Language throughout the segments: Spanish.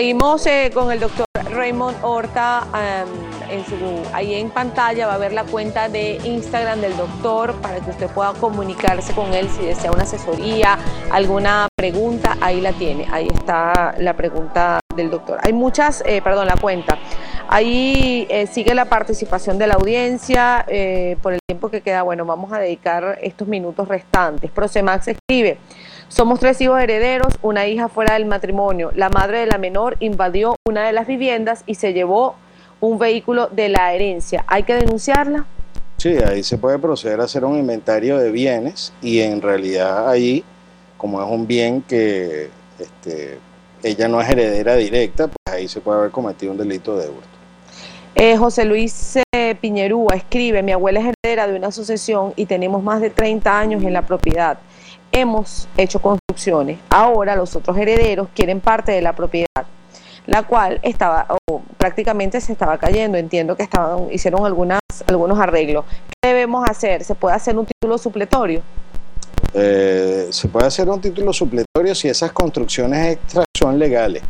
Seguimos eh, con el doctor Raymond Horta. ahí en pantalla va a ver la cuenta de Instagram del doctor para que usted pueda comunicarse con él si desea una asesoría, alguna pregunta, ahí la tiene. Ahí está la pregunta del doctor. Hay muchas, eh, perdón, la cuenta. Ahí eh, sigue la participación de la audiencia. eh, por el tiempo que queda, bueno, vamos a dedicar estos minutos restantes. Prosemax escribe. Somos tres hijos herederos, una hija fuera del matrimonio. La madre de la menor invadió una de las viviendas y se llevó un vehículo de la herencia. ¿Hay que denunciarla? Sí, ahí se puede proceder a hacer un inventario de bienes y en realidad ahí, como es un bien que este, ella no es heredera directa, pues ahí se puede haber cometido un delito de hurto. Eh, José Luis eh, Piñerúa escribe, mi abuela es heredera de una asociación y tenemos más de 30 años en la propiedad. Hemos hecho construcciones. Ahora los otros herederos quieren parte de la propiedad, la cual estaba prácticamente se estaba cayendo. Entiendo que estaban hicieron algunas algunos arreglos. ¿Qué debemos hacer? ¿Se puede hacer un título supletorio? Eh, se puede hacer un título supletorio si esas construcciones extras son legales,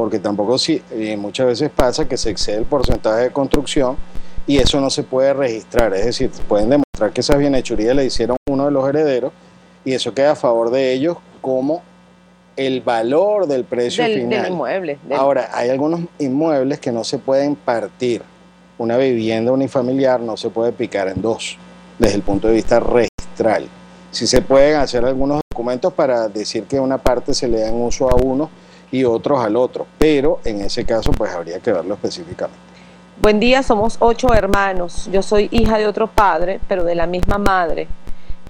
porque tampoco si, y muchas veces pasa que se excede el porcentaje de construcción y eso no se puede registrar, es decir, pueden demostrar que esas bienhechurías le hicieron uno de los herederos y eso queda a favor de ellos como el valor del precio Del, final. del inmueble. del- Ahora, hay algunos inmuebles que no se pueden partir. Una vivienda unifamiliar no se puede picar en dos, desde el punto de vista registral. Sí se pueden hacer algunos documentos para decir que una parte se le da en uso a uno y otros al otro, pero en ese caso pues habría que verlo específicamente. Buen día, somos ocho hermanos. Yo soy hija de otro padre, pero de la misma madre.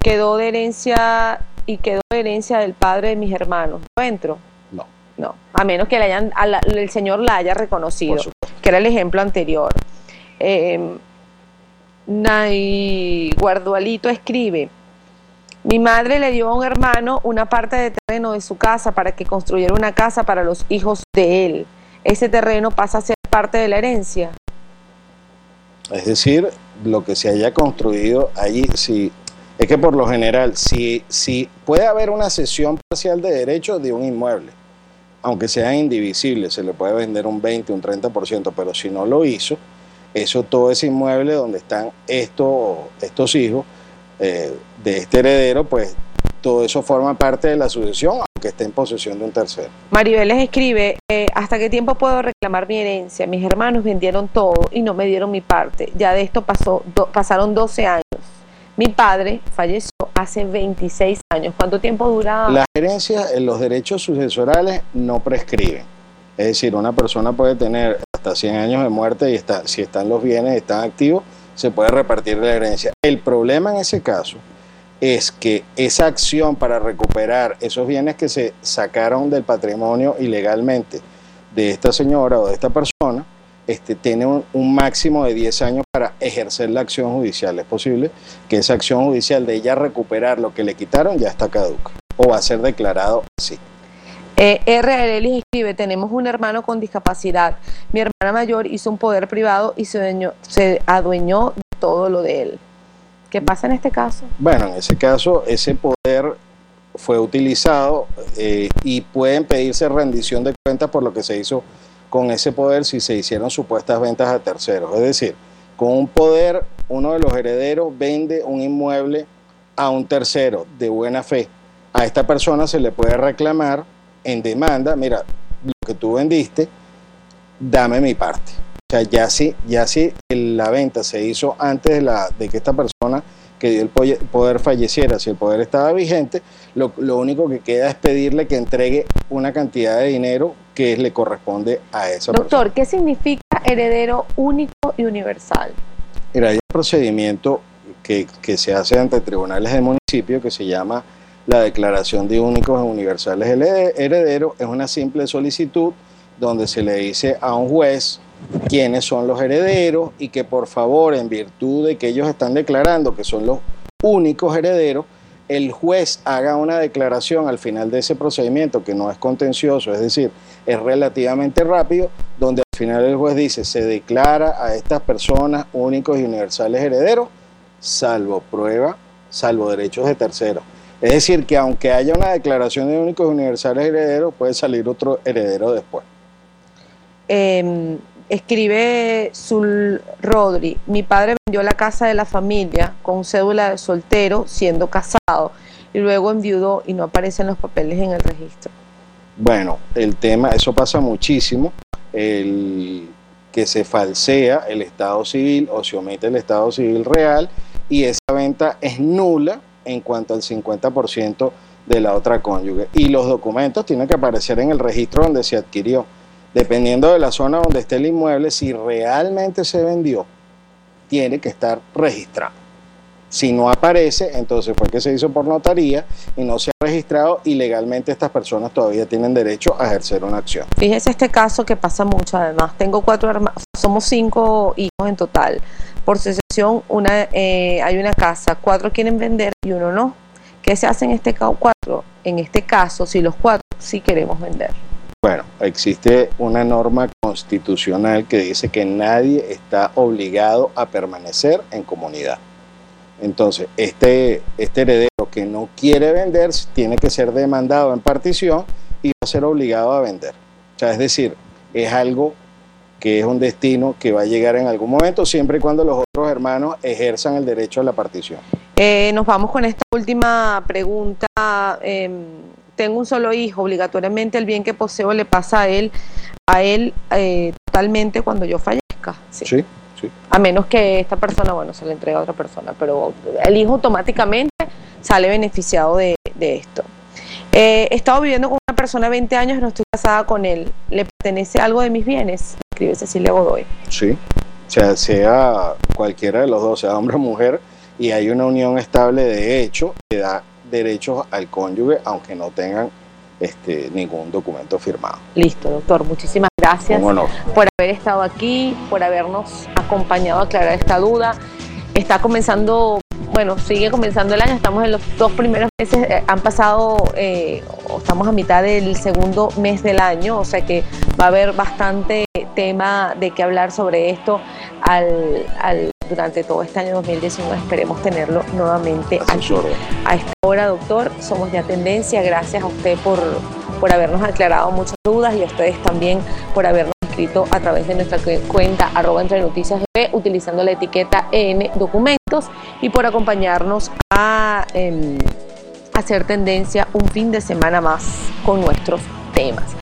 Quedó de herencia y quedó de herencia del padre de mis hermanos. ¿No entro? No. No, a menos que le hayan, a la- el Señor la haya reconocido, que era el ejemplo anterior. Eh, Nay Guardualito escribe, mi madre le dio a un hermano una parte de terreno de su casa para que construyera una casa para los hijos de él. Ese terreno pasa a ser parte de la herencia. Es decir, lo que se haya construido allí, si, es que por lo general, si, si puede haber una cesión parcial de derechos de un inmueble, aunque sea indivisible, se le puede vender un 20, un 30%, pero si no lo hizo, eso todo ese inmueble donde están estos, estos hijos eh, de este heredero, pues todo eso forma parte de la sucesión, aunque esté en posesión de un tercero. Maribel les escribe, eh, ¿hasta qué tiempo puedo reclamar mi herencia? Mis hermanos vendieron todo y no me dieron mi parte. Ya de esto pasó, do- pasaron 12 años. Mi padre falleció hace 26 años. ¿Cuánto tiempo dura? Las herencias, en los derechos sucesorales no prescriben. Es decir, una persona puede tener hasta 100 años de muerte y está, si están los bienes, están activos, se puede repartir la herencia. El problema en ese caso es que esa acción para recuperar esos bienes que se sacaron del patrimonio ilegalmente de esta señora o de esta persona, este, tiene un, un máximo de 10 años para ejercer la acción judicial. Es posible que esa acción judicial de ella recuperar lo que le quitaron ya está caduca o va a ser declarado así. Eh, R. Escribe, tenemos un hermano con discapacidad. Mi hermana mayor hizo un poder privado y se, adueñó- se adueñó de todo lo de él. ¿Qué pasa en este caso? Bueno, en ese caso, ese poder fue utilizado eh, y pueden pedirse rendición de cuentas por lo que se hizo con ese poder si se hicieron supuestas ventas a terceros. Es decir, con un poder, uno de los herederos vende un inmueble a un tercero de buena fe. A esta persona se le puede reclamar en demanda, mira, lo que tú vendiste, dame mi parte. O sea, ya si, ya si la venta se hizo antes de, la, de que esta persona que dio el poder falleciera, si el poder estaba vigente, lo, único que queda es pedirle que entregue una cantidad de dinero que le corresponde a esa persona. Doctor, ¿qué significa heredero único y universal? Mira, hay un procedimiento que, que se hace ante tribunales de municipio que se llama la declaración de únicos e universales herederos. Es una simple solicitud donde se le dice a un juez quiénes son los herederos y que por favor, en virtud de que ellos están declarando que son los únicos herederos, el juez haga una declaración al final de ese procedimiento que no es contencioso, es decir, es relativamente rápido, donde al final el juez dice, se declara a estas personas únicos y universales herederos, salvo prueba, salvo derechos de terceros. Es decir, que aunque haya una declaración de únicos universales herederos, puede salir otro heredero después. Eh, Escribe Sul Rodri, mi padre vendió la casa de la familia con cédula de soltero siendo casado y luego enviudó y no aparecen los papeles en el registro. Bueno, el tema, eso pasa muchísimo, el que se falsea el estado civil o se omite el estado civil real y esa venta es nula en cuanto al 50% de la otra cónyuge. Y los documentos tienen que aparecer en el registro donde se adquirió dependiendo de la zona donde esté el inmueble, si realmente se vendió, tiene que estar registrado. Si no aparece, entonces fue que se hizo por notaría y no se ha registrado y legalmente estas personas todavía tienen derecho a ejercer una acción. Fíjese este caso que pasa mucho además. Tengo cuatro hermanos, somos cinco hijos en total. Por sucesión eh, hay una casa, cuatro quieren vender y uno no. ¿Qué se hace en este caso? Cuatro. En este caso, si los cuatro sí queremos vender. Bueno, existe una norma constitucional que dice que nadie está obligado a permanecer en comunidad. Entonces, este, este heredero que no quiere vender tiene que ser demandado en partición y va a ser obligado a vender. O sea, es decir, es algo que es un destino que va a llegar en algún momento, siempre y cuando los otros hermanos ejerzan el derecho a la partición. Eh, nos vamos con esta última pregunta. Em, tengo un solo hijo, obligatoriamente el bien que poseo le pasa a él, a él eh, totalmente cuando yo fallezca. Sí. sí. A menos que esta persona, bueno, se le entregue a otra persona, pero el hijo automáticamente sale beneficiado de, esto. Eh, he estado viviendo con una persona 20 años, no estoy casada con él. ¿Le pertenece algo de mis bienes? Escribe Cecilia Godoy. Sí, o sea, sea cualquiera de los dos, sea hombre o mujer, y hay una unión estable de hecho que da derechos al cónyuge, aunque no tengan este, ningún documento firmado. Listo, doctor. Muchísimas gracias por haber estado aquí, por habernos acompañado a aclarar esta duda. Está comenzando, bueno, sigue comenzando el año, estamos en los dos primeros meses, eh, han pasado, eh, estamos a mitad del segundo mes del año, o sea que va a haber bastante tema de qué hablar sobre esto al, al durante todo este año 2019. Esperemos tenerlo nuevamente aquí. A esta hora, doctor, somos ya tendencia. Gracias a usted por, por habernos aclarado muchas dudas y a ustedes también por habernos escrito a través de nuestra cuenta arroba entre noticias utilizando la etiqueta en documentos y por acompañarnos a em, hacer tendencia un fin de semana más con nuestros temas.